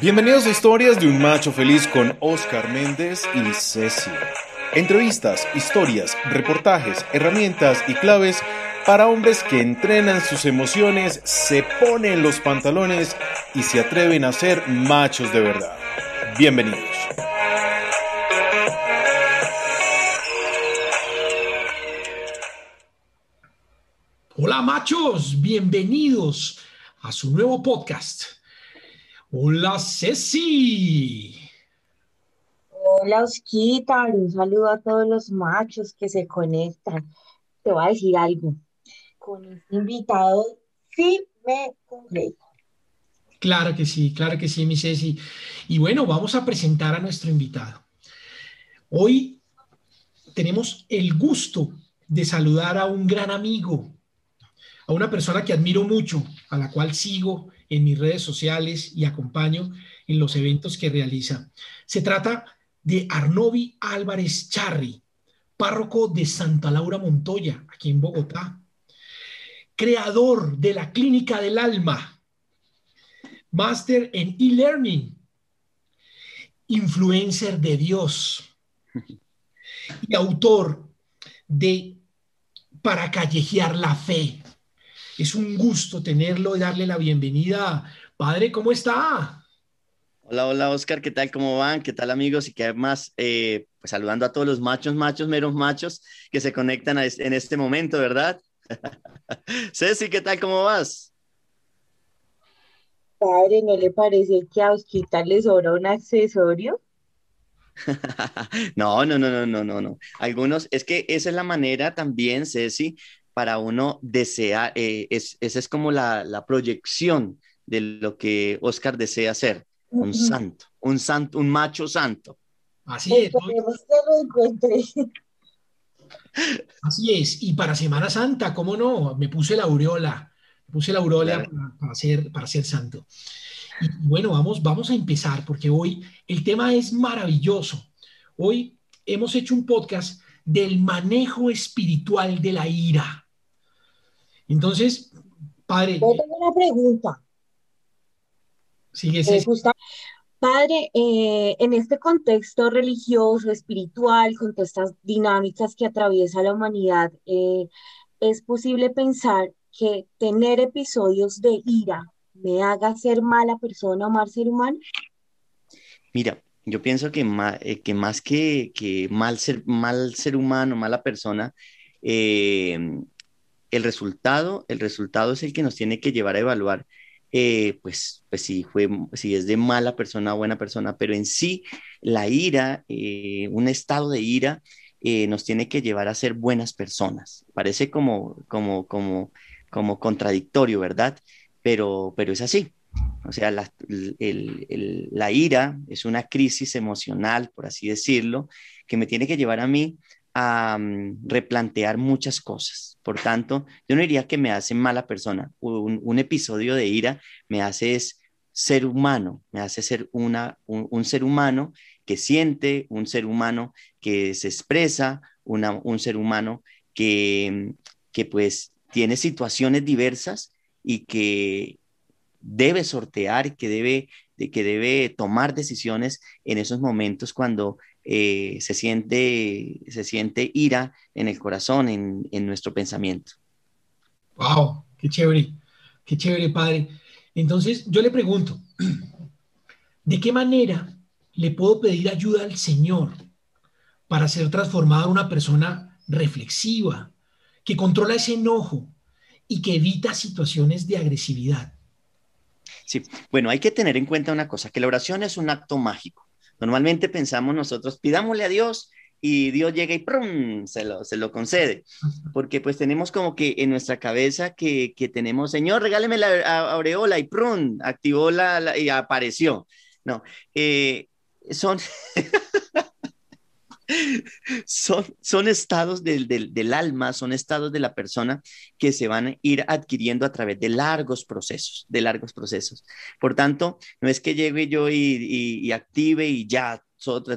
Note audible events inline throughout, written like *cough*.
Bienvenidos a Historias de un Macho Feliz con Oscar Méndez y Ceci. Entrevistas, historias, reportajes, herramientas y claves para hombres que entrenan sus emociones, se ponen los pantalones y se atreven a ser machos de verdad. Bienvenidos. Hola machos, bienvenidos a su nuevo podcast. Hola, Ceci. Hola, Osquita. Un saludo a todos los machos que se conectan. Te voy a decir algo. Con este invitado sí me completo. Claro que sí, claro que sí, mi Ceci. Y bueno, vamos a presentar a nuestro invitado. Hoy tenemos el gusto de saludar a un gran amigo, a una persona que admiro mucho, a la cual sigo en mis redes sociales y acompaño en los eventos que realiza. Se trata de Arnovi Álvarez Charri, párroco de Santa Laura Montoya, aquí en Bogotá, creador de la Clínica del Alma, máster en e-learning, influencer de Dios y autor de Para callejear la fe, es un gusto tenerlo y darle la bienvenida. Padre, ¿cómo está? Hola, hola Oscar, ¿qué tal? ¿Cómo van? ¿Qué tal amigos? Y que además, eh, pues saludando a todos los machos, machos, meros machos que se conectan en este momento, ¿verdad? *laughs* Ceci, ¿qué tal? ¿Cómo vas? Padre, ¿no le parece que a Osquita le sobra un accesorio? *laughs* no, no, no, no, no, no, no. Algunos, es que esa es la manera también, Ceci, para uno desea, eh, es, esa es como la, la, proyección de lo que Oscar desea ser, un santo, un santo, un macho santo. Así es. Así es. Y para Semana Santa, ¿cómo no? Me puse la aureola, me puse la aureola para, ser, para ser santo. Y bueno, vamos, vamos a empezar porque hoy el tema es maravilloso. Hoy hemos hecho un podcast del manejo espiritual de la ira. Entonces, padre. Yo tengo una pregunta. Sigue, sí. Padre, eh, en este contexto religioso, espiritual, con todas estas dinámicas que atraviesa la humanidad, eh, ¿es posible pensar que tener episodios de ira me haga ser mala persona o mal ser humano? Mira, yo pienso que, eh, que más que, que, mal, ser, mal ser humano, mala persona, eh, el resultado, el resultado es el que nos tiene que llevar a evaluar, eh, pues, pues si, fue, si es de mala persona o buena persona, pero en sí la ira, eh, un estado de ira, eh, nos tiene que llevar a ser buenas personas. Parece como, como, como, como contradictorio, ¿verdad? Pero, pero es así. O sea, la, la ira es una crisis emocional, por así decirlo, que me tiene que llevar a mí mm, replantear muchas cosas. Por tanto, yo no diría que me hace mala persona. Un, episodio de ira me hace ser humano, me hace ser una, un, ser humano que siente, un ser humano que se expresa, un ser humano que, que pues tiene situaciones diversas y que debe sortear, que debe, que debe tomar decisiones en esos momentos cuando eh, se, siente, se siente ira en el corazón, en, en nuestro pensamiento. ¡Wow! ¡Qué chévere! ¡Qué chévere, padre! Entonces, yo le pregunto, *clears throat* ¿de qué manera le puedo pedir ayuda al Señor para ser transformada en una persona reflexiva, que controla ese enojo y que evita situaciones de agresividad? Sí, bueno, hay que tener en cuenta una cosa, que la oración es un acto mágico. Normalmente pensamos nosotros, pidámosle a Dios y Dios llega y ¡prum! Se lo, se lo concede. Porque pues tenemos como que en nuestra cabeza que, que tenemos, Señor, regáleme la aureola y ¡prum! Activó la, y apareció. No, eh, son... *laughs* *laughs* son, son estados del, del, del, alma, son estados de la persona que se van a ir adquiriendo a través de largos procesos, de largos procesos. Por tanto, no es que llegue yo y, active y ya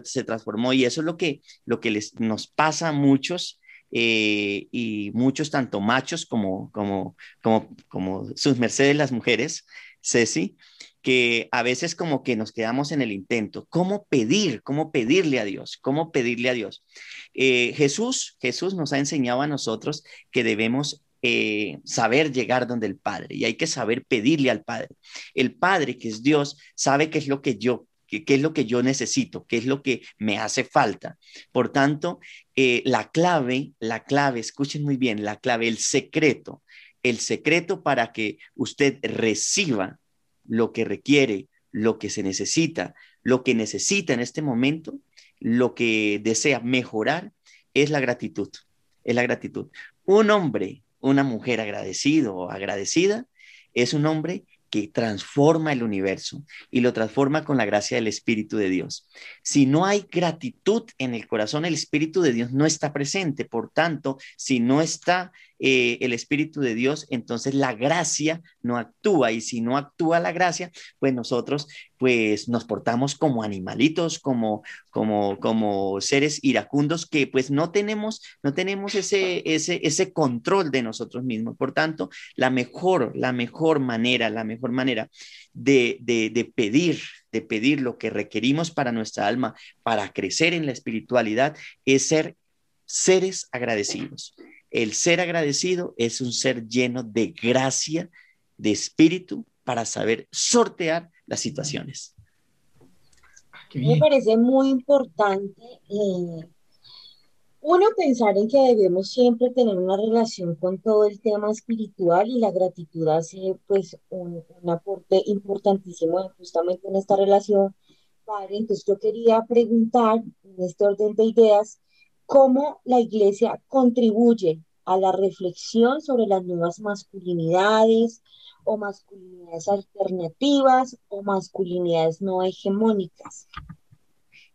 se transformó y eso es lo que, lo que les, nos pasa a muchos. Eh, y muchos, tanto machos como, como, como, como sus mercedes, las mujeres, Ceci, que a veces como que nos quedamos en el intento. ¿Cómo pedir? ¿Cómo pedirle a Dios? ¿Cómo pedirle a Dios? Eh, Jesús, Jesús nos ha enseñado a nosotros que debemos eh, saber llegar donde el Padre y hay que saber pedirle al Padre. El Padre, que es Dios, sabe qué es lo que yo qué, es lo que yo necesito, qué es lo que me hace falta. Por tanto, eh, la clave, la clave, escuchen muy bien, la clave, el secreto, el secreto para que usted reciba lo que requiere, lo que se necesita, lo que necesita en este momento, lo que desea mejorar, es la gratitud. Es la gratitud. Un hombre, una mujer agradecido o agradecida, es un hombre que transforma el universo y lo transforma con la gracia del Espíritu de Dios. Si no hay gratitud en el corazón, el Espíritu de Dios no está presente. Por tanto, si no está eh, el Espíritu de Dios, entonces la gracia no actúa y si no actúa la gracia, pues nosotros pues nos portamos como animalitos, como, como, como seres iracundos que pues no tenemos, no tenemos ese, ese, ese control de nosotros mismos. Por tanto, la mejor, la mejor manera, la mejor manera de, de, de pedir, de pedir lo que requerimos para nuestra alma, para crecer en la espiritualidad, es ser seres agradecidos. El ser agradecido es un ser lleno de gracia, de espíritu, para saber sortear las situaciones. Me parece muy importante eh, uno pensar en que debemos siempre tener una relación con todo el tema espiritual y la gratitud hace pues un, un aporte importantísimo justamente en esta relación. Padre, entonces yo quería preguntar en este orden de ideas, cómo la iglesia contribuye a la reflexión sobre las nuevas masculinidades o masculinidades alternativas o masculinidades no hegemónicas.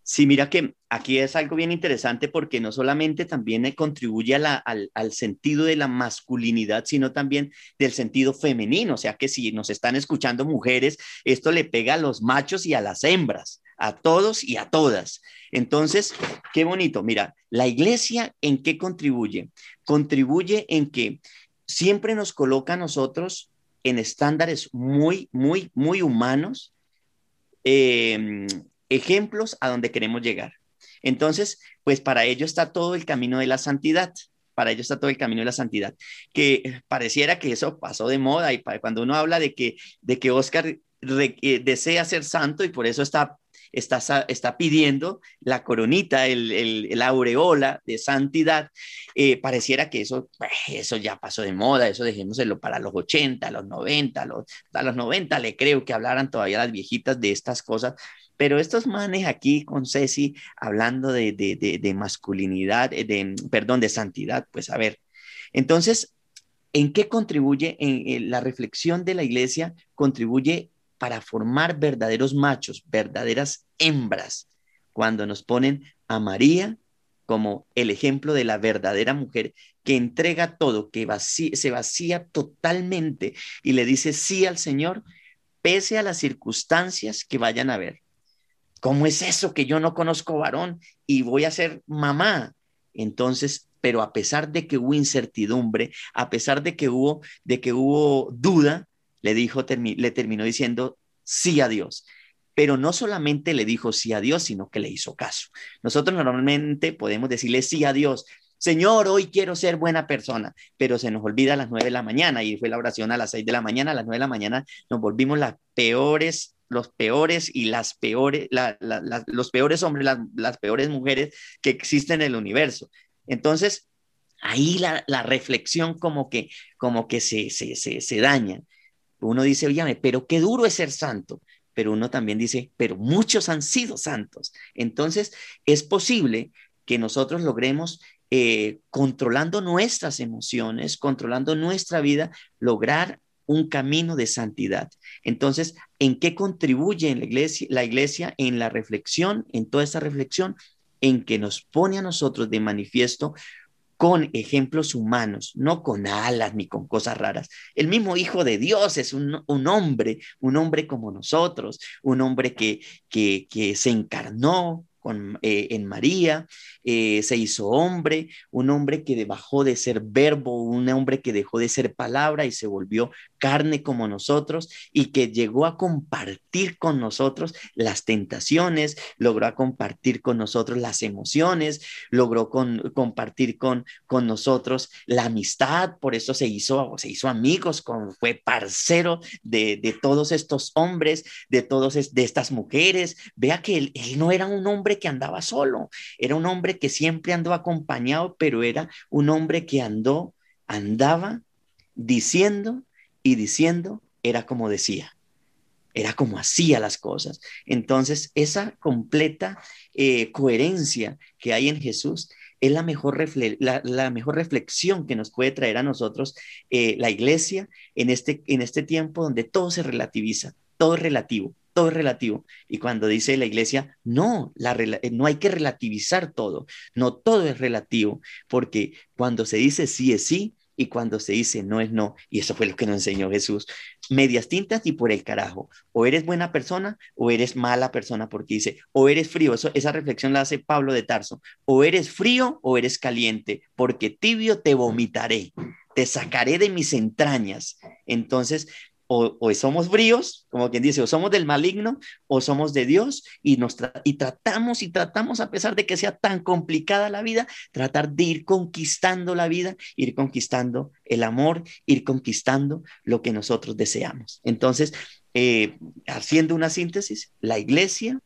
Sí, mira que aquí es algo bien interesante porque no solamente también contribuye al, al, sentido de la masculinidad, sino también del sentido femenino. O sea que si nos están escuchando mujeres, esto le pega a los machos y a las hembras a todos y a todas. Entonces, qué bonito. Mira, la iglesia en qué contribuye? Contribuye en que siempre nos coloca a nosotros en estándares muy, muy, muy humanos, em, ejemplos a donde queremos llegar. Entonces, pues para ello está todo el camino de la santidad. Para ello está todo el camino de la santidad. Que pareciera que eso pasó de moda y cuando uno habla de que, de que Oscar eh, desea ser santo y por eso está está, está pidiendo la coronita, el, el, aureola de santidad, eh, pareciera que eso, pues, eso ya pasó de moda, eso dejémoselo para los 80, los 90, los, a los 90 le creo que hablaran todavía las viejitas de estas cosas, pero estos manes aquí con Ceci hablando de, de, de, masculinidad, eh, de, perdón, de santidad, pues a ver, entonces, ¿en qué contribuye en la reflexión de la iglesia? Contribuye para formar verdaderos machos, verdaderas hembras, cuando nos ponen a María como el ejemplo de la verdadera mujer que entrega todo, que se vacía totalmente y le dice sí al Señor, pese a las circunstancias que vayan a ver. ¿Cómo es eso que yo no conozco varón y voy a ser mamá? Entonces, pero a pesar de que hubo incertidumbre, a pesar de que hubo, de que hubo duda, le dijo, le terminó diciendo sí a Dios. Pero no solamente le dijo sí a Dios, sino que le hizo caso. Nosotros normalmente podemos decirle sí a Dios, Señor, hoy quiero ser buena persona, pero se nos olvida a las nueve de la mañana y fue la oración a las seis de la mañana, a las nueve de la mañana nos volvimos las peores, los peores y las peores, los peores hombres, las, peores mujeres que existen en el universo. Entonces, ahí la, reflexión como que, como que se, se, se, se daña. Uno dice, oye, pero qué duro es ser santo. Pero uno también dice, pero muchos han sido santos. Entonces, es posible que nosotros logremos, eh, controlando nuestras emociones, controlando nuestra vida, lograr un camino de santidad. Entonces, ¿en qué contribuye la iglesia, la iglesia en la reflexión, en toda esta reflexión? En que nos pone a nosotros de manifiesto con ejemplos humanos, no con alas ni con cosas raras. El mismo Hijo de Dios es un, hombre, un hombre como nosotros, un hombre que, que, se encarnó eh, en María, eh, se hizo hombre, un hombre que bajó de ser verbo, un hombre que dejó de ser palabra y se volvió carne como nosotros y que llegó a compartir con nosotros las tentaciones, logró a compartir con nosotros las emociones, logró compartir con, nosotros la amistad, por eso se hizo, amigos, fue parcero de, todos estos hombres, de todas estas mujeres. Vea que él no era un hombre que andaba solo, era un hombre que siempre andó acompañado, pero era un hombre que andó, andaba diciendo y diciendo era como decía, era como hacía las cosas. Entonces, esa completa eh, coherencia que hay en Jesús es la mejor, la, mejor reflexión que nos puede traer a nosotros eh, la iglesia en este, en este tiempo donde todo se relativiza, todo es relativo, todo es relativo. Y cuando dice la iglesia, no, la, no hay que relativizar todo, no todo es relativo, porque cuando se dice sí es sí, y cuando se dice no es no, y eso fue lo que nos enseñó Jesús, medias tintas y por el carajo, o eres buena persona o eres mala persona, porque dice, o eres frío, eso, esa reflexión la hace Pablo de Tarso, o eres frío o eres caliente, porque tibio te vomitaré, te sacaré de mis entrañas. Entonces, o, somos bríos, como quien dice, o somos del maligno o somos de Dios y, nos y tratamos y tratamos, a pesar de que sea tan complicada la vida, tratar de ir conquistando la vida, ir conquistando el amor, ir conquistando lo que nosotros deseamos. Entonces, eh, haciendo una síntesis, la iglesia,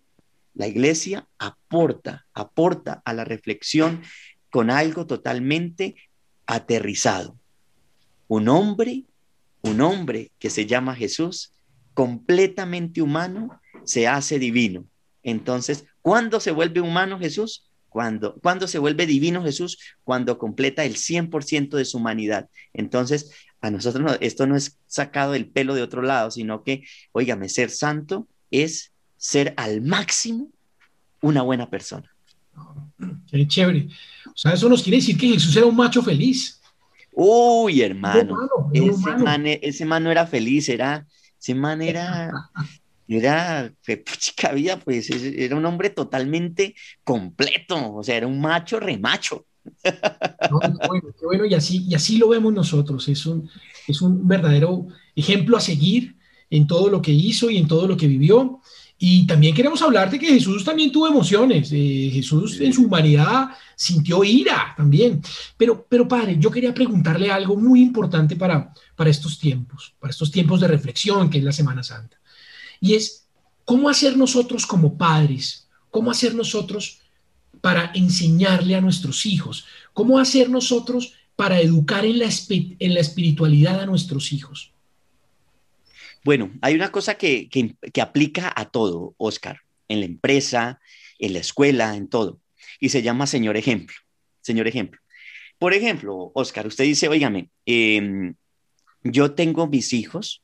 la iglesia aporta, aporta a la reflexión con algo totalmente aterrizado. Un hombre un hombre que se llama Jesús, completamente humano, se hace divino. Entonces, ¿cuándo se vuelve humano Jesús? Cuando, cuando se vuelve divino Jesús, cuando completa el 100% de su humanidad. Entonces, a nosotros esto no es sacado del pelo de otro lado, sino que, óigame, ser santo es ser al máximo una buena persona. Qué chévere. O sea, eso nos quiere decir que Jesús era un macho feliz. Uy, hermano, ese, man, e, ese man no era feliz, era, ese man era, *laughs* era, chica vida, pues era un hombre totalmente completo, o sea, era un macho remacho. No, bueno, bueno, y así, y así lo vemos nosotros, es un, es un verdadero ejemplo a seguir en todo lo que hizo y en todo lo que vivió. Y también queremos hablar de que Jesús también tuvo emociones. Eh, Jesús en su humanidad sintió ira también. Pero, pero padre, yo quería preguntarle algo muy importante para, para estos tiempos, para estos tiempos de reflexión que es la Semana Santa. Y es, ¿cómo hacer nosotros como padres? ¿Cómo hacer nosotros para enseñarle a nuestros hijos? ¿Cómo hacer nosotros para educar en la, en la espiritualidad a nuestros hijos? Bueno, hay una cosa que, aplica a todo, Oscar, en la empresa, en la escuela, en todo, y se llama señor ejemplo. Señor ejemplo. Por ejemplo, Oscar, usted dice, oígame, em, yo tengo mis hijos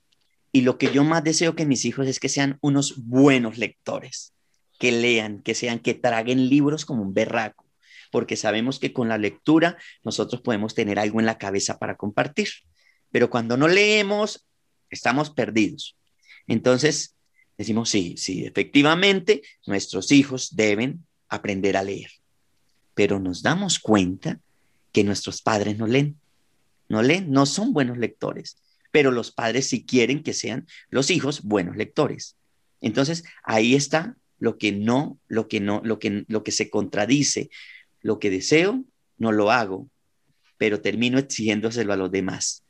y lo que yo más deseo que mis hijos es que sean unos buenos lectores, que lean, que sean, que traguen libros como un berraco, porque sabemos que con la lectura nosotros podemos tener algo en la cabeza para compartir. Pero cuando no leemos, estamos perdidos. Entonces, decimos, sí, sí, efectivamente, nuestros hijos deben aprender a leer, pero nos damos cuenta que nuestros padres no leen, no leen, no son buenos lectores, pero los padres sí quieren que sean los hijos buenos lectores. Entonces, ahí está lo que no, lo que no, lo que, lo que se contradice, lo que deseo, no lo hago, pero termino exigiéndoselo a los demás.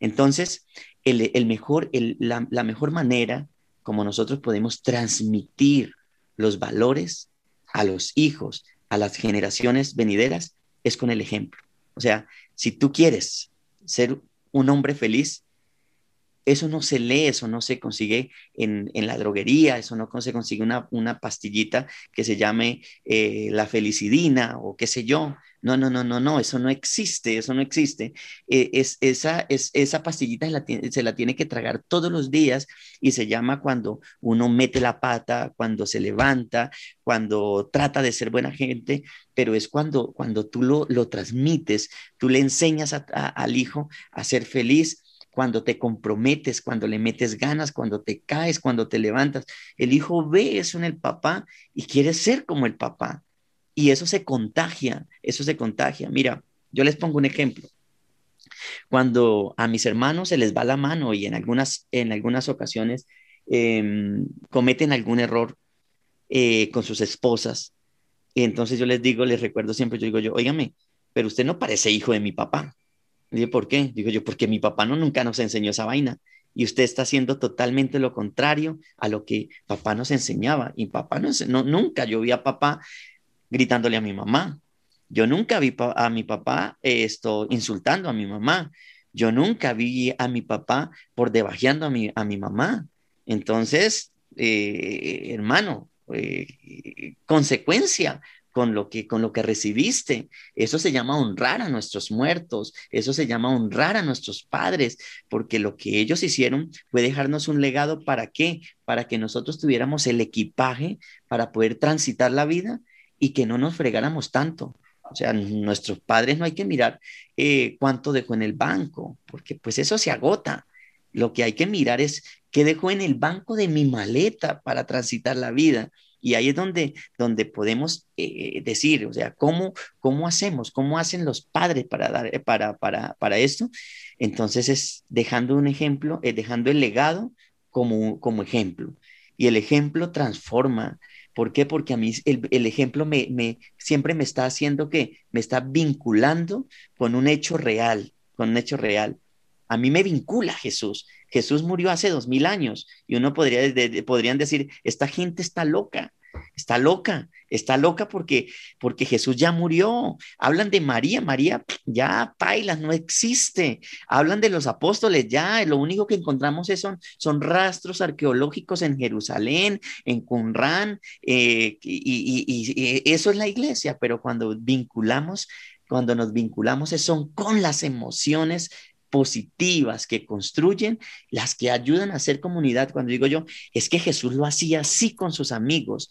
Entonces, el, mejor, la, la mejor manera como nosotros podemos transmitir los valores a los hijos, a las generaciones venideras, es con el ejemplo. O sea, si tú quieres ser un hombre feliz, eso no se lee, eso no se consigue en, la droguería, eso no se consigue una, una pastillita que se llame eh, la felicidina o qué sé yo. No, no, no, no, no, eso no existe, eso no existe. Eh, es, esa, es, esa pastillita se la, se la tiene que tragar todos los días y se llama cuando uno mete la pata, cuando se levanta, cuando trata de ser buena gente, pero es cuando, cuando tú lo, lo transmites, tú le enseñas al hijo a ser feliz cuando te comprometes, cuando le metes ganas, cuando te caes, cuando te levantas. El hijo ve eso en el papá y quiere ser como el papá. Y eso se contagia, eso se contagia. Mira, yo les pongo un ejemplo. Cuando a mis hermanos se les va la mano y en algunas, en algunas ocasiones em, cometen algún error eh, con sus esposas, entonces yo les digo, les recuerdo siempre, yo digo yo, óigame, pero usted no parece hijo de mi papá. Digo, ¿por qué? Digo yo, porque mi papá no nunca nos enseñó esa vaina. Y usted está haciendo totalmente lo contrario a lo que papá nos enseñaba. Y papá no nunca yo vi a papá gritándole a mi mamá. Yo nunca vi a mi papá esto insultando a mi mamá. Yo nunca vi a mi papá por debajeando a mi, a mi mamá. Entonces, eh, hermano, eh, consecuencia, con lo que con lo que recibiste. Eso se llama honrar a nuestros muertos, eso se llama honrar a nuestros padres, porque lo que ellos hicieron fue dejarnos un legado para qué? Para que nosotros tuviéramos el equipaje para poder transitar la vida y que no nos fregáramos tanto. O sea, nuestros padres no hay que mirar eh, cuánto dejó en el banco, porque pues eso se agota. Lo que hay que mirar es qué dejó en el banco de mi maleta para transitar la vida. Y ahí es donde, donde podemos eh, decir, o sea, ¿cómo, ¿cómo hacemos? ¿Cómo hacen los padres para, dar, eh, para, para, para esto? Entonces es dejando un ejemplo, es dejando el legado como, como ejemplo. Y el ejemplo transforma. ¿Por qué? Porque a mí el, el ejemplo me, me, siempre me está haciendo que me está vinculando con un hecho real, con un hecho real. A mí me vincula Jesús. Jesús murió hace dos mil años y uno podría, podrían decir, esta gente está loca, está loca, está loca porque, porque Jesús ya murió. Hablan de María, María ya paila, no existe. Hablan de los apóstoles, ya lo único que encontramos son, son rastros arqueológicos en Jerusalén, en Qumran, eh, y, y eso es la iglesia, pero cuando vinculamos cuando nos vinculamos son con las emociones positivas que construyen, las que ayudan a hacer comunidad. Cuando digo yo, es que Jesús lo hacía así con sus amigos.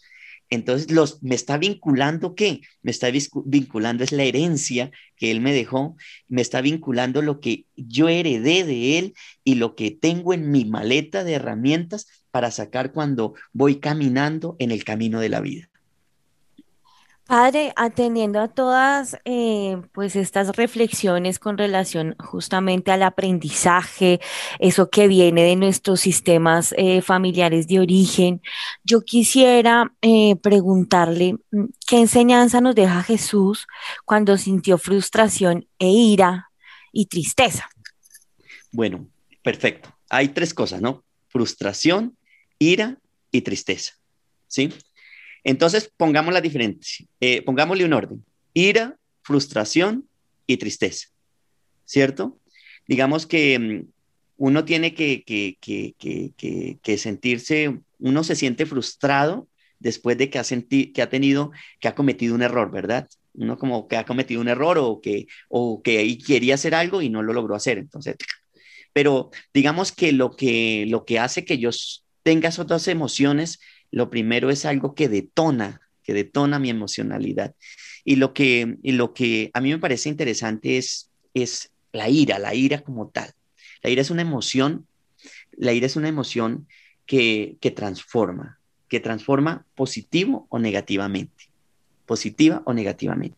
Entonces, los, me está vinculando qué? Me está vinculando es la herencia que él me dejó, me está vinculando lo que yo heredé de él y lo que tengo en mi maleta de herramientas para sacar cuando voy caminando en el camino de la vida. Padre, atendiendo a todas eh, pues estas reflexiones con relación justamente al aprendizaje, eso que viene de nuestros sistemas eh, familiares de origen, yo quisiera eh, preguntarle mm, qué enseñanza nos deja Jesús cuando sintió frustración e ira y tristeza. Bueno, perfecto. Hay tres cosas, ¿no? Frustración, ira y tristeza. ¿Sí? Entonces, pongamos la diferencia, eh, pongámosle un orden. Ira, frustración y tristeza, ¿cierto? Digamos que mm, uno tiene que, que, sentirse, uno se siente frustrado después de que ha, que ha tenido, que ha cometido un error, ¿verdad? Uno como que ha cometido un error o que, o que quería hacer algo y no lo logró hacer. Entonces, pero digamos que lo que, lo que hace que yo tenga esas dos emociones lo primero es algo que detona, que detona mi emocionalidad. Y lo que, lo que a mí me parece interesante es, es la ira, la ira como tal. La ira es una emoción, la ira es una emoción que, que transforma, que transforma positivo o negativamente, positiva o negativamente.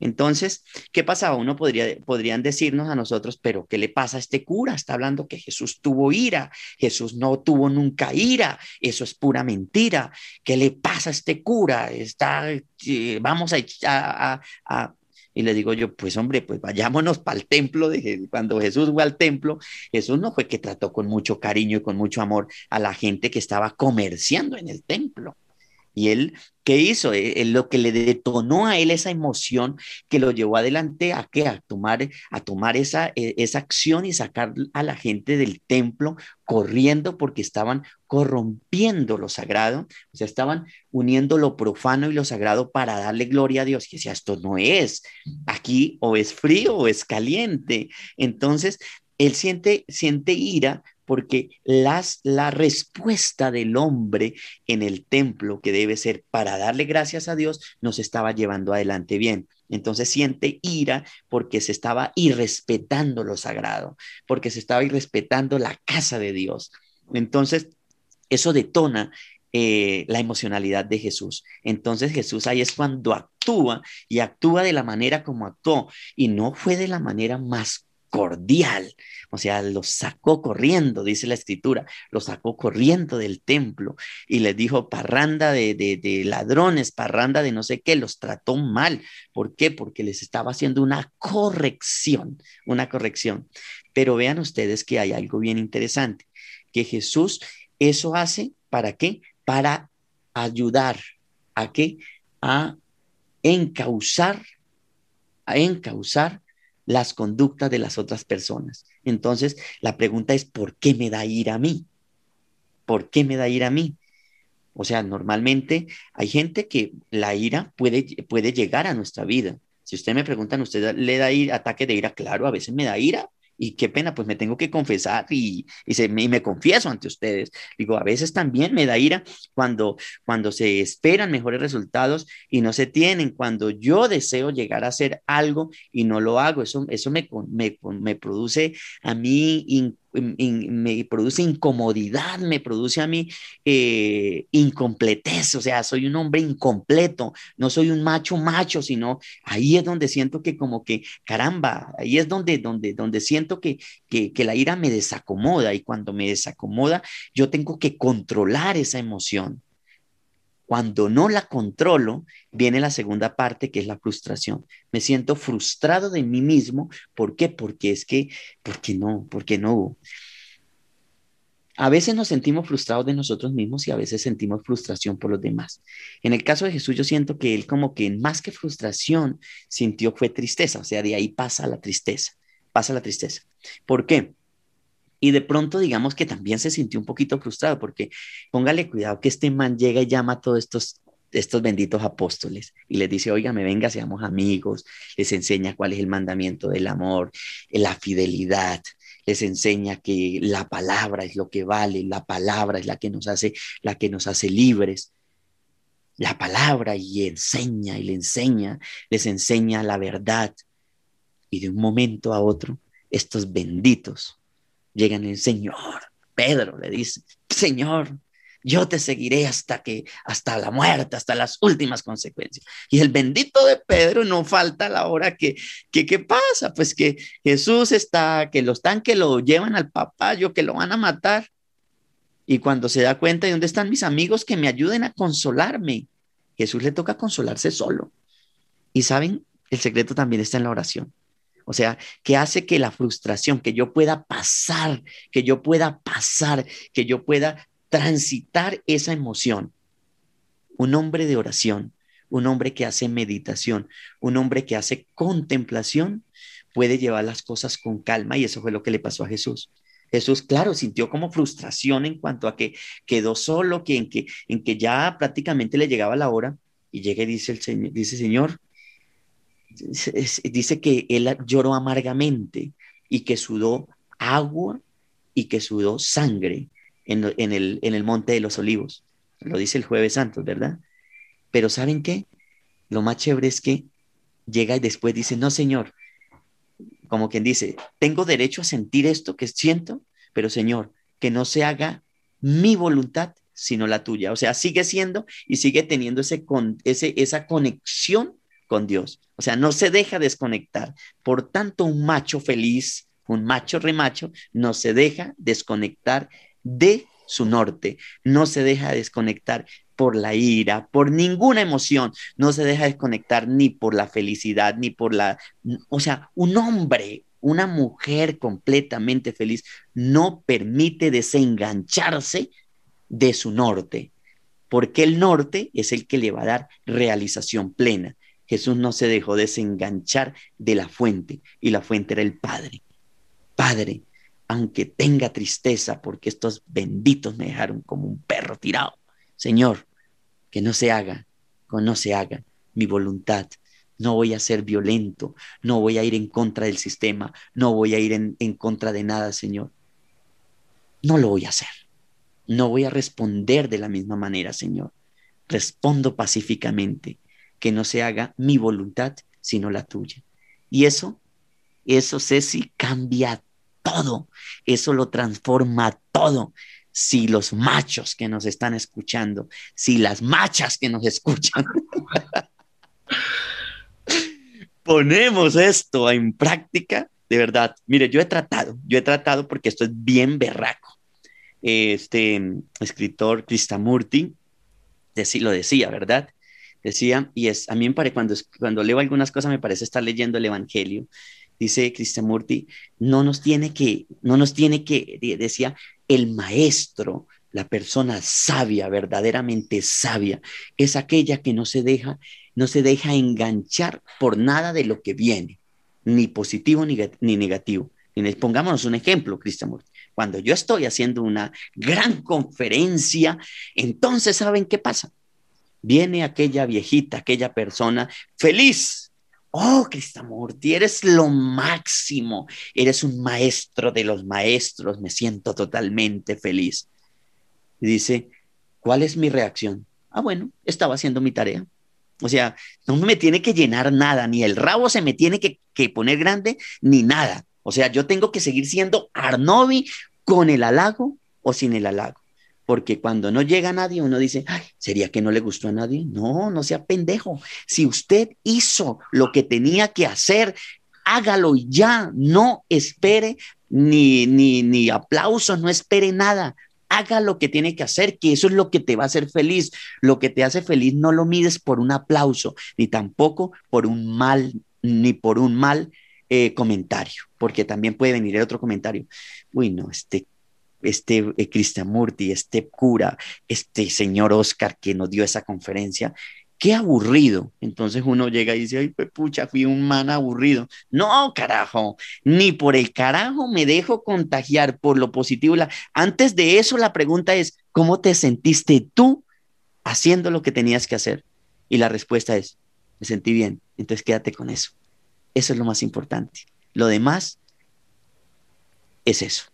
Entonces, ¿qué pasaba? Uno podría, podrían decirnos a nosotros, pero ¿qué le pasa a este cura? Está hablando que Jesús tuvo ira, Jesús no tuvo nunca ira, eso es pura mentira. ¿Qué le pasa a este cura? Está, eh, vamos a, a, y le digo yo, pues hombre, pues vayámonos para el templo. De, cuando Jesús fue al templo, Jesús no fue que trató con mucho cariño y con mucho amor a la gente que estaba comerciando en el templo. Y él, ¿qué hizo? Eh, lo que le detonó a él esa emoción que lo llevó adelante a qué? A tomar, a tomar esa, eh, esa acción y sacar a la gente del templo corriendo porque estaban corrompiendo lo sagrado, o sea, estaban uniendo lo profano y lo sagrado para darle gloria a Dios. Y decía, esto no es, aquí o es frío o es caliente. Entonces, él siente, siente ira porque las, la respuesta del hombre en el templo, que debe ser para darle gracias a Dios, nos estaba llevando adelante bien. Entonces siente ira porque se estaba irrespetando lo sagrado, porque se estaba irrespetando la casa de Dios. Entonces, eso detona eh, la emocionalidad de Jesús. Entonces Jesús ahí es cuando actúa y actúa de la manera como actuó y no fue de la manera más cordial. O sea, los sacó corriendo, dice la escritura, los sacó corriendo del templo y les dijo parranda de, de, ladrones, parranda de no sé qué, los trató mal. ¿Por qué? Porque les estaba haciendo una corrección, una corrección. Pero vean ustedes que hay algo bien interesante, que Jesús eso hace para qué? Para ayudar a qué? A encauzar, a encauzar las conductas de las otras personas. Entonces, la pregunta es, ¿por qué me da ira a mí? ¿Por qué me da ira a mí? O sea, normalmente hay gente que la ira puede, puede llegar a nuestra vida. Si usted me pregunta, ¿usted le da ataque de ira? Claro, a veces me da ira, y qué pena, pues me tengo que confesar y, y, se, me, me, confieso ante ustedes. Digo, a veces también me da ira cuando, cuando se esperan mejores resultados y no se tienen, cuando yo deseo llegar a hacer algo y no lo hago. Eso, eso me, me, me produce a mí me produce incomodidad, me produce a mí eh, incompletez, o sea, soy un hombre incompleto, no soy un macho macho, sino ahí es donde siento que como que, caramba, ahí es donde, donde, donde siento que, que, que la ira me desacomoda y cuando me desacomoda, yo tengo que controlar esa emoción. Cuando no la controlo, viene la segunda parte, que es la frustración. Me siento frustrado de mí mismo. ¿Por qué? Porque es que, porque no, porque no. A veces nos sentimos frustrados de nosotros mismos y a veces sentimos frustración por los demás. En el caso de Jesús, yo siento que él como que más que frustración sintió fue tristeza, o sea, de ahí pasa la tristeza, pasa la tristeza. ¿Por qué? Y de pronto, digamos que también se sintió un poquito frustrado porque póngale cuidado que este man llega y llama a todos estos, estos benditos apóstoles y les dice, oiga, me venga, seamos amigos, les enseña cuál es el mandamiento del amor, la fidelidad, les enseña que la palabra es lo que vale, la palabra es la que nos hace, la que nos hace libres. La palabra y enseña y le enseña, les enseña la verdad. Y de un momento a otro, estos benditos llegan el Señor, Pedro le dice, Señor, yo te seguiré hasta que, hasta la muerte, hasta las últimas consecuencias. Y el bendito de Pedro no falta la hora que, que, ¿qué pasa? Pues que Jesús está, que lo están, que lo llevan al papayo, que lo van a matar. Y cuando se da cuenta de dónde están mis amigos que me ayuden a consolarme, Jesús le toca consolarse solo. Y saben, el secreto también está en la oración. O sea, que hace que la frustración, que yo pueda pasar, que yo pueda pasar, que yo pueda transitar esa emoción. Un hombre de oración, un hombre que hace meditación, un hombre que hace contemplación, puede llevar las cosas con calma y eso fue lo que le pasó a Jesús. Jesús, claro, sintió como frustración en cuanto a que quedó solo, que en que, en que ya prácticamente le llegaba la hora y llega y dice el Señor, dice Señor, dice que él lloró amargamente y que sudó agua y que sudó sangre en, el, en el monte de los olivos. Lo dice el jueves santo, ¿verdad? Pero ¿saben qué? Lo más chévere es que llega y después dice, no, Señor, como quien dice, tengo derecho a sentir esto que siento, pero Señor, que no se haga mi voluntad, sino la tuya. O sea, sigue siendo y sigue teniendo ese, con, ese, esa conexión con Dios. O sea, no se deja desconectar. Por tanto, un macho feliz, un macho remacho, no se deja desconectar de su norte, no se deja desconectar por la ira, por ninguna emoción, no se deja desconectar ni por la felicidad, ni por la... O sea, un hombre, una mujer completamente feliz no permite desengancharse de su norte, porque el norte es el que le va a dar realización plena. Jesús no se dejó desenganchar de la fuente y la fuente era el Padre. Padre, aunque tenga tristeza porque estos benditos me dejaron como un perro tirado, Señor, que no se haga, que no se haga mi voluntad. No voy a ser violento, no voy a ir en contra del sistema, no voy a ir en, en contra de nada, Señor. no lo voy a hacer. No voy a responder de la misma manera, Señor. Respondo pacíficamente, que no se haga mi voluntad, sino la tuya. Y eso, eso, Ceci, cambia todo. Eso lo transforma todo. Si los machos que nos están escuchando, si las machas que nos escuchan, *laughs* ponemos esto en práctica, de verdad, mire, yo he tratado, yo he tratado porque esto es bien berraco. Este escritor Krishnamurti lo decía, ¿verdad? Decía, y es, a mí me parece, cuando, cuando leo algunas cosas me parece estar leyendo el Evangelio, dice Krishnamurti, no nos tiene que, no nos tiene que, decía, el maestro, la persona sabia, verdaderamente sabia, es aquella que no se deja, no se deja enganchar por nada de lo que viene ni positivo ni, negativo. pongámonos un ejemplo, Cristian Cuando yo estoy haciendo una gran conferencia, entonces ¿saben qué pasa? Viene aquella viejita, aquella persona feliz. Oh, Cristamurti, eres lo máximo. Eres un maestro de los maestros. Me siento totalmente feliz. Y dice, ¿cuál es mi reacción? Ah, bueno, estaba haciendo mi tarea. O sea, no me tiene que llenar nada, ni el rabo se me tiene que, poner grande, ni nada. O sea, yo tengo que seguir siendo Arnovi con el halago o sin el halago. Porque cuando no llega nadie, uno dice, ¿sería que no le gustó a nadie? No, no sea pendejo. Si usted hizo lo que tenía que hacer, hágalo ya. No espere ni, ni, ni aplausos, no espere nada haga lo que tiene que hacer, que eso es lo que te va a hacer feliz. Lo que te hace feliz no lo mides por un aplauso, ni tampoco por un mal, ni por un mal eh, comentario, porque también puede venir el otro comentario. Uy, no, este este eh, Krishnamurti, este cura, este señor Oscar que nos dio esa conferencia, qué aburrido. Entonces uno llega y dice, ay, pues pucha, fui un man aburrido. No, carajo, ni por el carajo me dejo contagiar por lo positivo. Antes de eso, la pregunta es, ¿cómo te sentiste tú haciendo lo que tenías que hacer? Y la respuesta es, me sentí bien. Entonces quédate con eso. Eso es lo más importante. Lo demás es eso.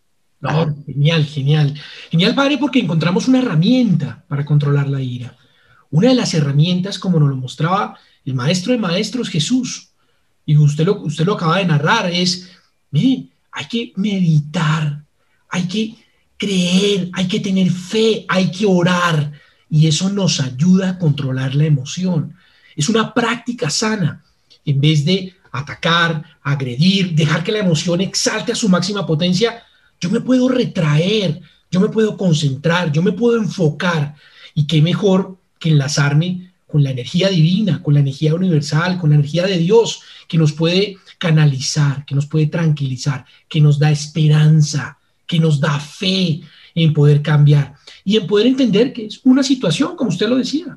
No, genial, genial. Genial, padre, porque encontramos una herramienta para controlar la ira. Una de las herramientas, como nos lo mostraba el maestro de maestros Jesús, y usted lo, usted lo acaba de narrar, es, mire, hay que meditar, hay que creer, hay que tener fe, hay que orar, y eso nos ayuda a controlar la emoción. Es una práctica sana, en vez de atacar, agredir, dejar que la emoción exalte a su máxima potencia, yo me puedo retraer, yo me puedo concentrar, yo me puedo enfocar, y qué mejor que enlazarme con la energía divina, con la energía universal, con la energía de Dios, que nos puede canalizar, que nos puede tranquilizar, que nos da esperanza, que nos da fe en poder cambiar y en poder entender que es una situación, como usted lo decía,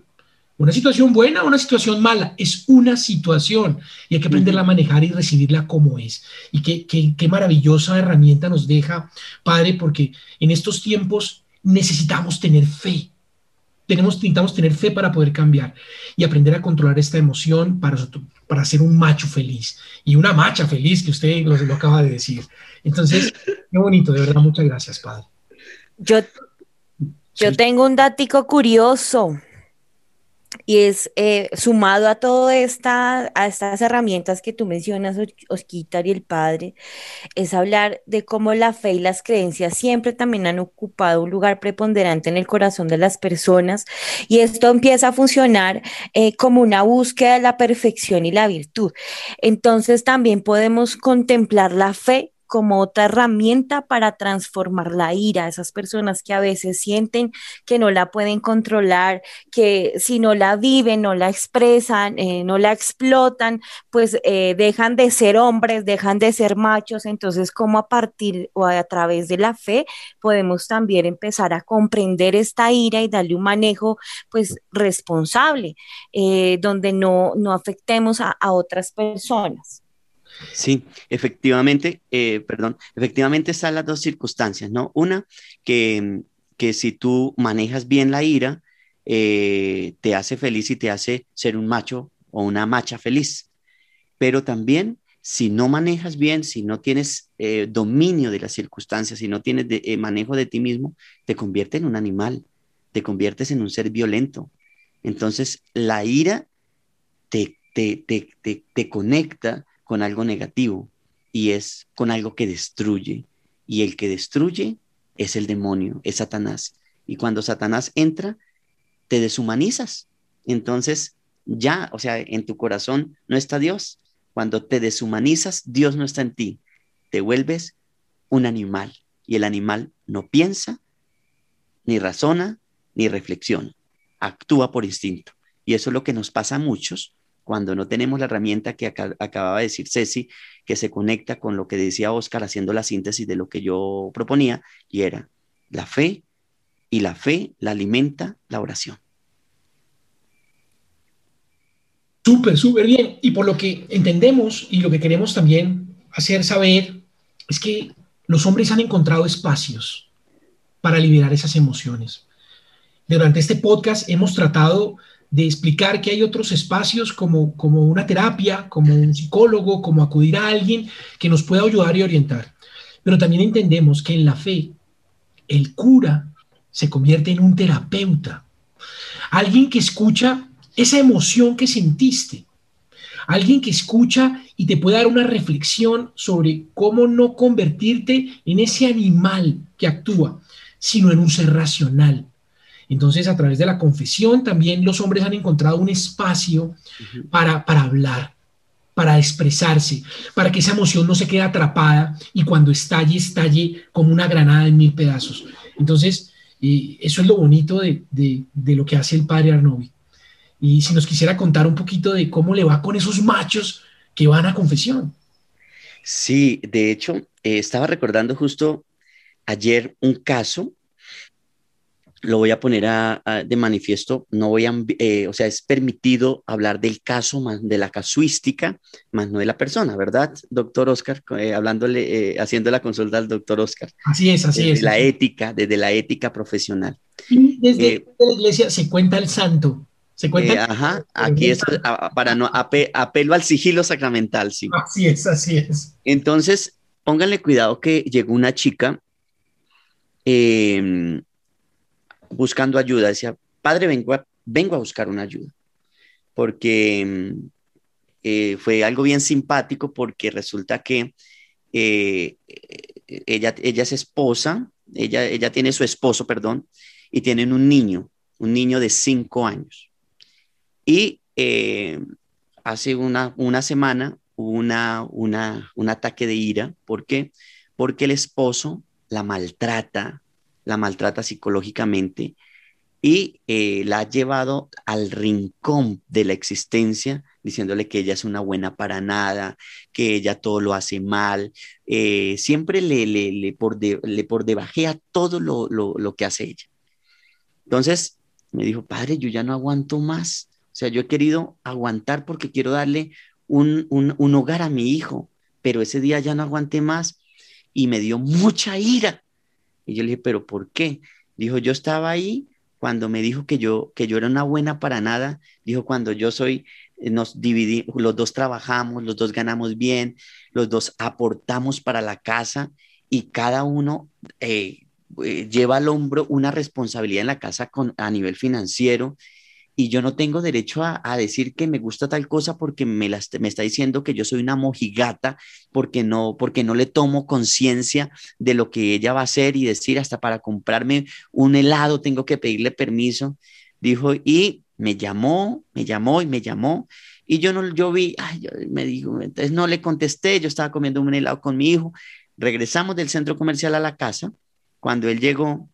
una situación buena, una situación mala, es una situación y hay que aprenderla a manejar y recibirla como es. Y qué, qué, qué maravillosa herramienta nos deja, Padre, porque en estos tiempos necesitamos tener fe, tenemos, necesitamos tener fe para poder cambiar y aprender a controlar esta emoción para, para ser un macho feliz y una macha feliz, que usted lo, lo acaba de decir. Entonces, qué bonito, de verdad, muchas gracias, padre. Yo, yo tengo un datico curioso y es eh, sumado a todo esta, a estas herramientas que tú mencionas, Osquitar y el Padre, es hablar de cómo la fe y las creencias siempre también han ocupado un lugar preponderante en el corazón de las personas y esto empieza a funcionar eh, como una búsqueda de la perfección y la virtud. Entonces también podemos contemplar la fe como otra herramienta para transformar la ira, esas personas que a veces sienten que no la pueden controlar, que si no la viven, no la expresan, eh, no la explotan, pues eh, dejan de ser hombres, dejan de ser machos, entonces como a partir o a, través de la fe podemos también empezar a comprender esta ira y darle un manejo pues responsable, eh, donde no, no afectemos a otras personas. Sí, efectivamente, eh, perdón, efectivamente están las dos circunstancias, ¿no? Una, que, que si tú manejas bien la ira, eh, te hace feliz y te hace ser un macho o una macha feliz. Pero también si no manejas bien, si no tienes eh, dominio de las circunstancias, si no tienes eh, manejo de ti mismo, te convierte en un animal, te conviertes en un ser violento. Entonces, la ira te, te, te conecta con algo negativo y es con algo que destruye. Y el que destruye es el demonio, es Satanás. Y cuando Satanás entra, te deshumanizas. Entonces, ya, o sea, en tu corazón no está Dios, cuando te deshumanizas, Dios no está en ti. Te vuelves un animal y el animal no piensa, ni razona, ni reflexiona. Actúa por instinto. Y eso es lo que nos pasa a muchos cuando no tenemos la herramienta que acababa de decir Ceci, que se conecta con lo que decía Oscar haciendo la síntesis de lo que yo proponía, y era la fe, y la fe la alimenta la oración. Súper, súper bien. Y por lo que entendemos y lo que queremos también hacer saber es que los hombres han encontrado espacios para liberar esas emociones. Durante este podcast hemos tratado de explicar que hay otros espacios como, como una terapia, como un psicólogo, como acudir a alguien que nos pueda ayudar y orientar. Pero también entendemos que en la fe el cura se convierte en un terapeuta, alguien que escucha esa emoción que sentiste. Alguien que escucha y te puede dar una reflexión sobre cómo no convertirte en ese animal que actúa, sino en un ser racional. Entonces, a través de la confesión, también los hombres han encontrado un espacio para, para hablar, para expresarse, para que esa emoción no se quede atrapada y cuando estalle, estalle como una granada en mil pedazos. Entonces, eh, eso es lo bonito de, de lo que hace el padre Arnovi. Y si nos quisiera contar un poquito de cómo le va con esos machos que van a confesión. Sí, de hecho, eh, estaba recordando justo ayer un caso, lo voy a poner de manifiesto, no voy a, eh, o sea, es permitido hablar del caso, más de la casuística, más no de la persona, ¿verdad, doctor Oscar? Eh, hablándole, haciendo la consulta al doctor Oscar. Así es, así es. Desde la ética, desde la ética profesional. Y desde la iglesia se cuenta el santo. ¿Se cuenta? Eh, ajá, aquí es para no apelo al sigilo sacramental, sí. Así es, así es. Entonces, pónganle cuidado que llegó una chica em, buscando ayuda. Decía, padre, vengo a, vengo a buscar una ayuda. Porque em, eh, fue algo bien simpático porque resulta que eh, ella, ella es esposa, ella, ella tiene su esposo, perdón, y tienen un niño, un niño de cinco años. Y eh, hace una, una semana hubo una, una, un ataque de ira. ¿Por qué? Porque el esposo la maltrata, la maltrata psicológicamente y eh, la ha llevado al rincón de la existencia, diciéndole que ella es una buena para nada, que ella todo lo hace mal, eh, siempre le, le, le, por le por debajea todo lo, lo, lo que hace ella. Entonces me dijo, padre, yo ya no aguanto más. O sea, yo he querido aguantar porque quiero darle un, hogar a mi hijo, pero ese día ya no aguanté más y me dio mucha ira. Y yo le dije, ¿pero por qué? Dijo, yo estaba ahí cuando me dijo que yo, que yo era una buena para nada. Dijo, cuando yo soy, eh, nos dividimos, los dos trabajamos, los dos ganamos bien, los dos aportamos para la casa y cada uno eh, eh, lleva al hombro una responsabilidad en la casa con, a nivel financiero y yo no tengo derecho a, decir que me gusta tal cosa porque me, me está diciendo que yo soy una mojigata, porque no, porque no le tomo conciencia de lo que ella va a hacer y decir hasta para comprarme un helado tengo que pedirle permiso. Dijo, y me llamó, me llamó y me llamó. Y yo no, yo vi, ay, me dijo, entonces no le contesté, yo estaba comiendo un helado con mi hijo. Regresamos del centro comercial a la casa. Cuando él llegó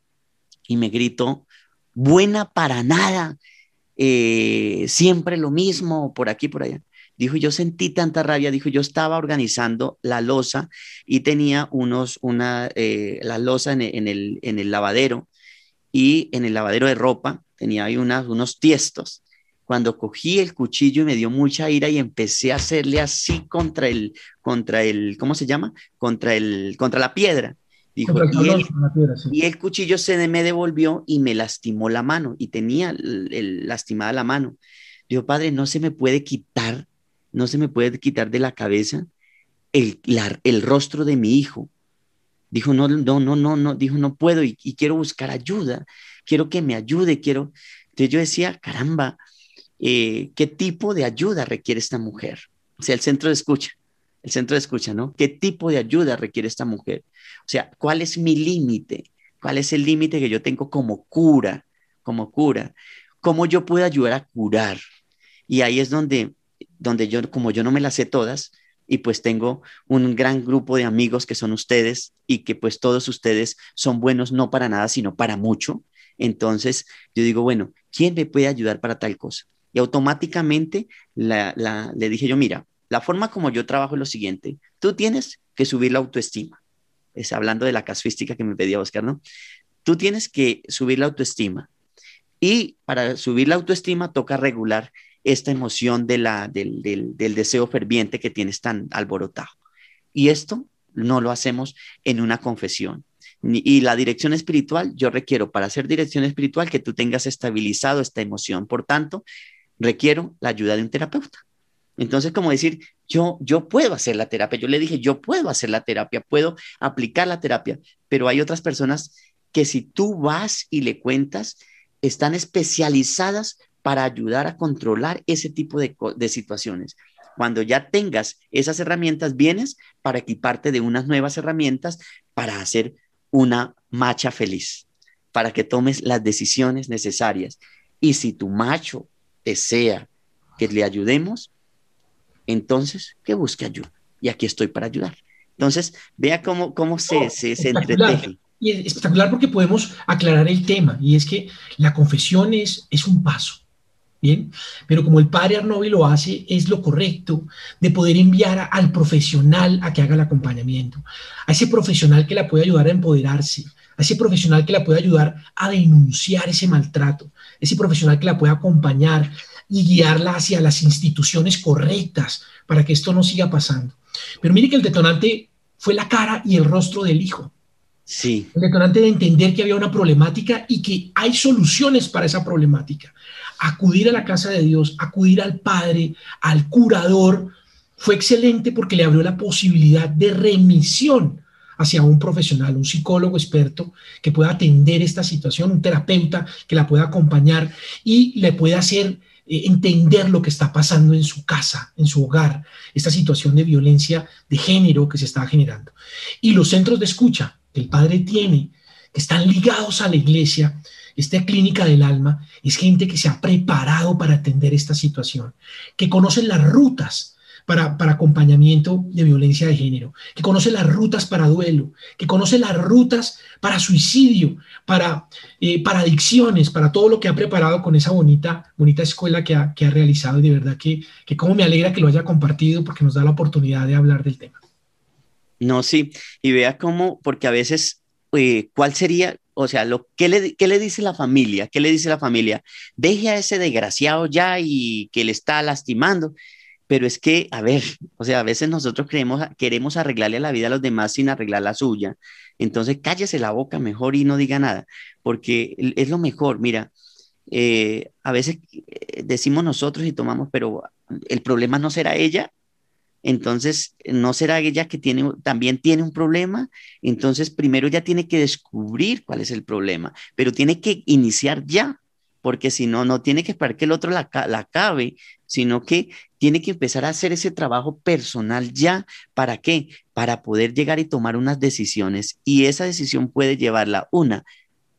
y me gritó, buena para nada, eh, siempre lo mismo, por aquí, por allá. Dijo, yo sentí tanta rabia, dijo, yo estaba organizando la losa y tenía unos, una, eh, la losa en, el, en el lavadero y en el lavadero de ropa tenía ahí unas, unos tiestos. Cuando cogí el cuchillo y me dio mucha ira y empecé a hacerle así contra el, contra el, ¿cómo se llama? Contra el, contra la piedra. Dijo, y, el, cuchillo se me devolvió y me lastimó la mano y tenía el, lastimada la mano. Dijo, padre, no se me puede quitar, no se me puede quitar de la cabeza el, el rostro de mi hijo. Dijo, no, no, no, no, no, dijo, no puedo y, quiero buscar ayuda, quiero que me ayude, quiero. Entonces yo decía, caramba, eh, ¿qué tipo de ayuda requiere esta mujer? O sea, el centro de escucha, el centro de escucha, ¿no? ¿Qué tipo de ayuda requiere esta mujer? O sea, ¿cuál es mi límite? ¿Cuál es el límite que yo tengo como cura? Como cura. ¿Cómo yo puedo ayudar a curar? Y ahí es donde, donde yo, como yo no me las sé todas, y pues tengo un gran grupo de amigos que son ustedes y que pues todos ustedes son buenos no para nada, sino para mucho. Entonces yo digo, bueno, ¿quién me puede ayudar para tal cosa? Y automáticamente le dije yo, mira, la forma como yo trabajo es lo siguiente, tú tienes que subir la autoestima. Es hablando de la casuística que me pedía Oscar, ¿no? Tú tienes que subir la autoestima. Y para subir la autoestima toca regular esta emoción de la, del, deseo ferviente que tienes tan alborotado. Y esto no lo hacemos en una confesión. Y la dirección espiritual, yo requiero para hacer dirección espiritual que tú tengas estabilizado esta emoción. Por tanto, requiero la ayuda de un terapeuta. Entonces, como decir, yo, yo puedo hacer la terapia. Yo le dije, yo puedo hacer la terapia, puedo aplicar la terapia, pero hay otras personas que si tú vas y le cuentas, están especializadas para ayudar a controlar ese tipo de, situaciones. Cuando ya tengas esas herramientas, vienes para equiparte de unas nuevas herramientas para hacer una macha feliz, para que tomes las decisiones necesarias. Y si tu macho desea que le ayudemos, entonces que busque ayuda. Y aquí estoy para ayudar. Entonces, vea cómo, cómo se, se, se entreteje. Y es espectacular porque podemos aclarar el tema, y es que la confesión es, es un paso. Bien, pero como el padre Arnovi lo hace, es lo correcto de poder enviar al profesional a que haga el acompañamiento, a ese profesional que la puede ayudar a empoderarse, a ese profesional que la puede ayudar a denunciar ese maltrato, ese profesional que la puede acompañar y guiarla hacia las instituciones correctas para que esto no siga pasando. Pero mire que el detonante fue la cara y el rostro del hijo. Sí. El detonante de entender que había una problemática y que hay soluciones para esa problemática acudir a la casa de Dios, acudir al Padre, al curador, fue excelente porque le abrió la posibilidad de remisión hacia un profesional, un psicólogo experto que pueda atender esta situación, un terapeuta que la pueda acompañar y le pueda hacer entender lo que está pasando en su casa, en su hogar, esta situación de violencia de género que se está generando. Y los centros de escucha que el padre tiene, que están ligados a la iglesia, esta clínica del alma es gente que se ha preparado para atender esta situación, que conoce las rutas para, acompañamiento de violencia de género, que conoce las rutas para duelo, que conoce las rutas para suicidio, para, eh, para adicciones, para todo lo que ha preparado con esa bonita, bonita escuela que ha, realizado. Y de verdad que, que como me alegra que lo haya compartido porque nos da la oportunidad de hablar del tema. No, sí, y vea cómo, porque a veces, eh, ¿cuál sería, o sea, lo, ¿qué, le, ¿qué le dice la familia? ¿Qué le dice la familia? Deje a ese desgraciado ya y que le está lastimando. Pero es que, a ver, o sea, a veces nosotros creemos, queremos arreglarle la vida a los demás sin arreglar la suya. Entonces, cállese la boca mejor y no diga nada, porque es lo mejor. Mira, eh, a veces eh, decimos nosotros y tomamos, pero el problema no será ella, entonces, ¿no será ella que tiene, también tiene un problema? Entonces, primero ya tiene que descubrir cuál es el problema, pero tiene que iniciar ya, porque si no, no tiene que esperar que el otro la, la acabe, sino que tiene que empezar a hacer ese trabajo personal ya. ¿Para qué? Para poder llegar y tomar unas decisiones. Y esa decisión puede llevarla, una,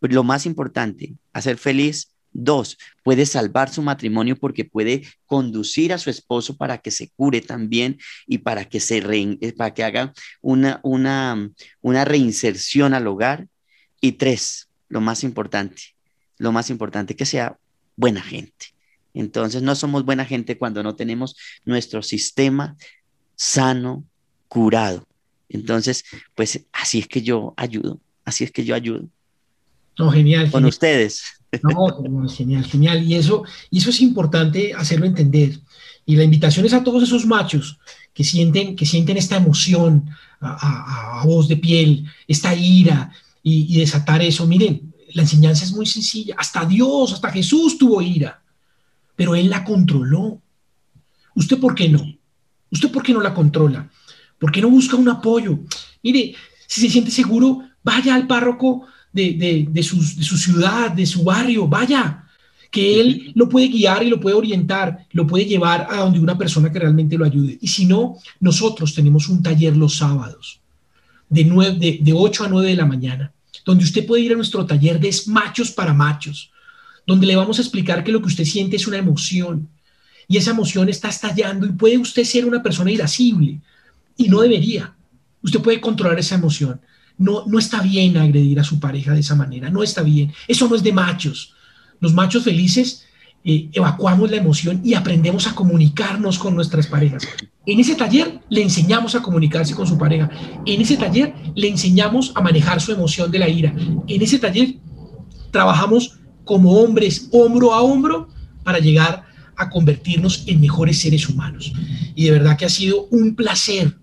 lo más importante, a ser feliz, Dos, puede salvar su matrimonio porque puede conducir a su esposo para que se cure también y para que, se eh, para que haga una, una, una reinserción al hogar. Y tres, lo más importante, lo más importante, que sea buena gente. Entonces no somos buena gente cuando no tenemos nuestro sistema sano, curado. Entonces, pues así es que yo ayudo, así es que yo ayudo. No, genial. Con ustedes. No, genial, genial. Y eso, y eso es importante hacerlo entender. Y la invitación es a todos esos machos que sienten, que sienten esta emoción a, voz de piel, esta ira y, desatar eso. Miren, la enseñanza es muy sencilla. Hasta Dios, hasta Jesús tuvo ira, pero Él la controló. ¿Usted por qué no? ¿Usted por qué no la controla? ¿Por qué no busca un apoyo? Mire, si se siente seguro, vaya al párroco de, de, su, de su ciudad, de su barrio, vaya, que él lo puede guiar y lo puede orientar, lo puede llevar a donde una persona que realmente lo ayude. Y si no, nosotros tenemos un taller los sábados, de, 9, de, de 8 a 9 de la mañana, donde usted puede ir a nuestro taller de machos para machos, donde le vamos a explicar que lo que usted siente es una emoción y esa emoción está estallando y puede usted ser una persona irascible y no debería. Usted puede controlar esa emoción. No, no está bien agredir a su pareja de esa manera, no está bien. Eso no es de machos. Los machos felices eh, evacuamos la emoción y aprendemos a comunicarnos con nuestras parejas. En ese taller le enseñamos a comunicarse con su pareja. En ese taller le enseñamos a manejar su emoción de la ira. En ese taller trabajamos como hombres hombro a hombro para llegar a convertirnos en mejores seres humanos. Y de verdad que ha sido un placer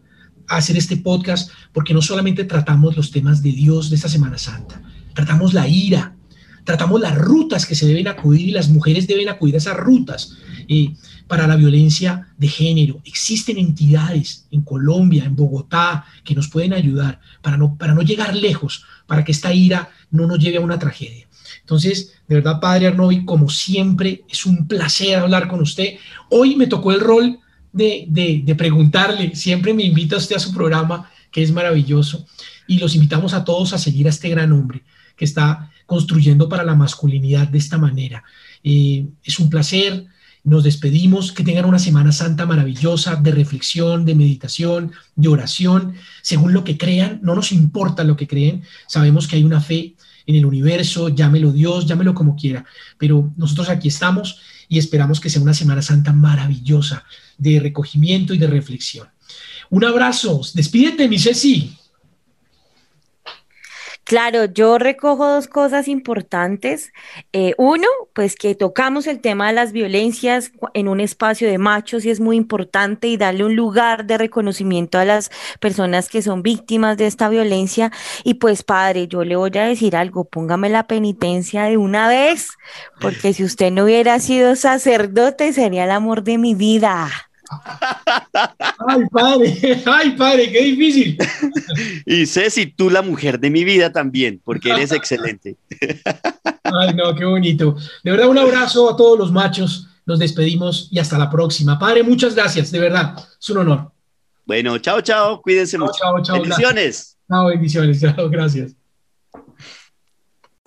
hacer este podcast porque no solamente tratamos los temas de Dios de esta Semana Santa, tratamos la ira, tratamos las rutas que se deben acudir y las mujeres deben acudir a esas rutas eh, para la violencia de género. Existen entidades en Colombia, en Bogotá, que nos pueden ayudar para no, para no llegar lejos, para que esta ira no nos lleve a una tragedia. Entonces, de verdad, Padre Arnovi, como siempre, es un placer hablar con usted. Hoy me tocó el rol de, preguntarle, siempre me invita usted a su programa, que es maravilloso, y los invitamos a todos a seguir a este gran hombre que está construyendo para la masculinidad de esta manera. Eh, es un placer, nos despedimos, que tengan una Semana Santa maravillosa de reflexión, de meditación, de oración, según lo que crean, no nos importa lo que creen, sabemos que hay una fe en el universo, llámelo Dios, llámelo como quiera, pero nosotros aquí estamos y esperamos que sea una Semana Santa maravillosa de recogimiento y de reflexión. Un abrazo, despídete, mi Ceci. Claro, yo recojo dos cosas importantes. Eh, uno, pues que tocamos el tema de las violencias en un espacio de machos y es muy importante y darle un lugar de reconocimiento a las personas que son víctimas de esta violencia. Y pues padre, yo le voy a decir algo, póngame la penitencia de una vez, porque si usted no hubiera sido sacerdote sería el amor de mi vida. Ay, padre, ay, padre, qué difícil. Y Ceci, tú la mujer de mi vida también, porque eres excelente. Ay, no, qué bonito. De verdad, un abrazo a todos los machos. Nos despedimos y hasta la próxima. Padre, muchas gracias, de verdad. Es un honor. Bueno, chao, chao. Cuídense mucho. Chao, chao. Bendiciones. Chao, bendiciones. Chao, gracias.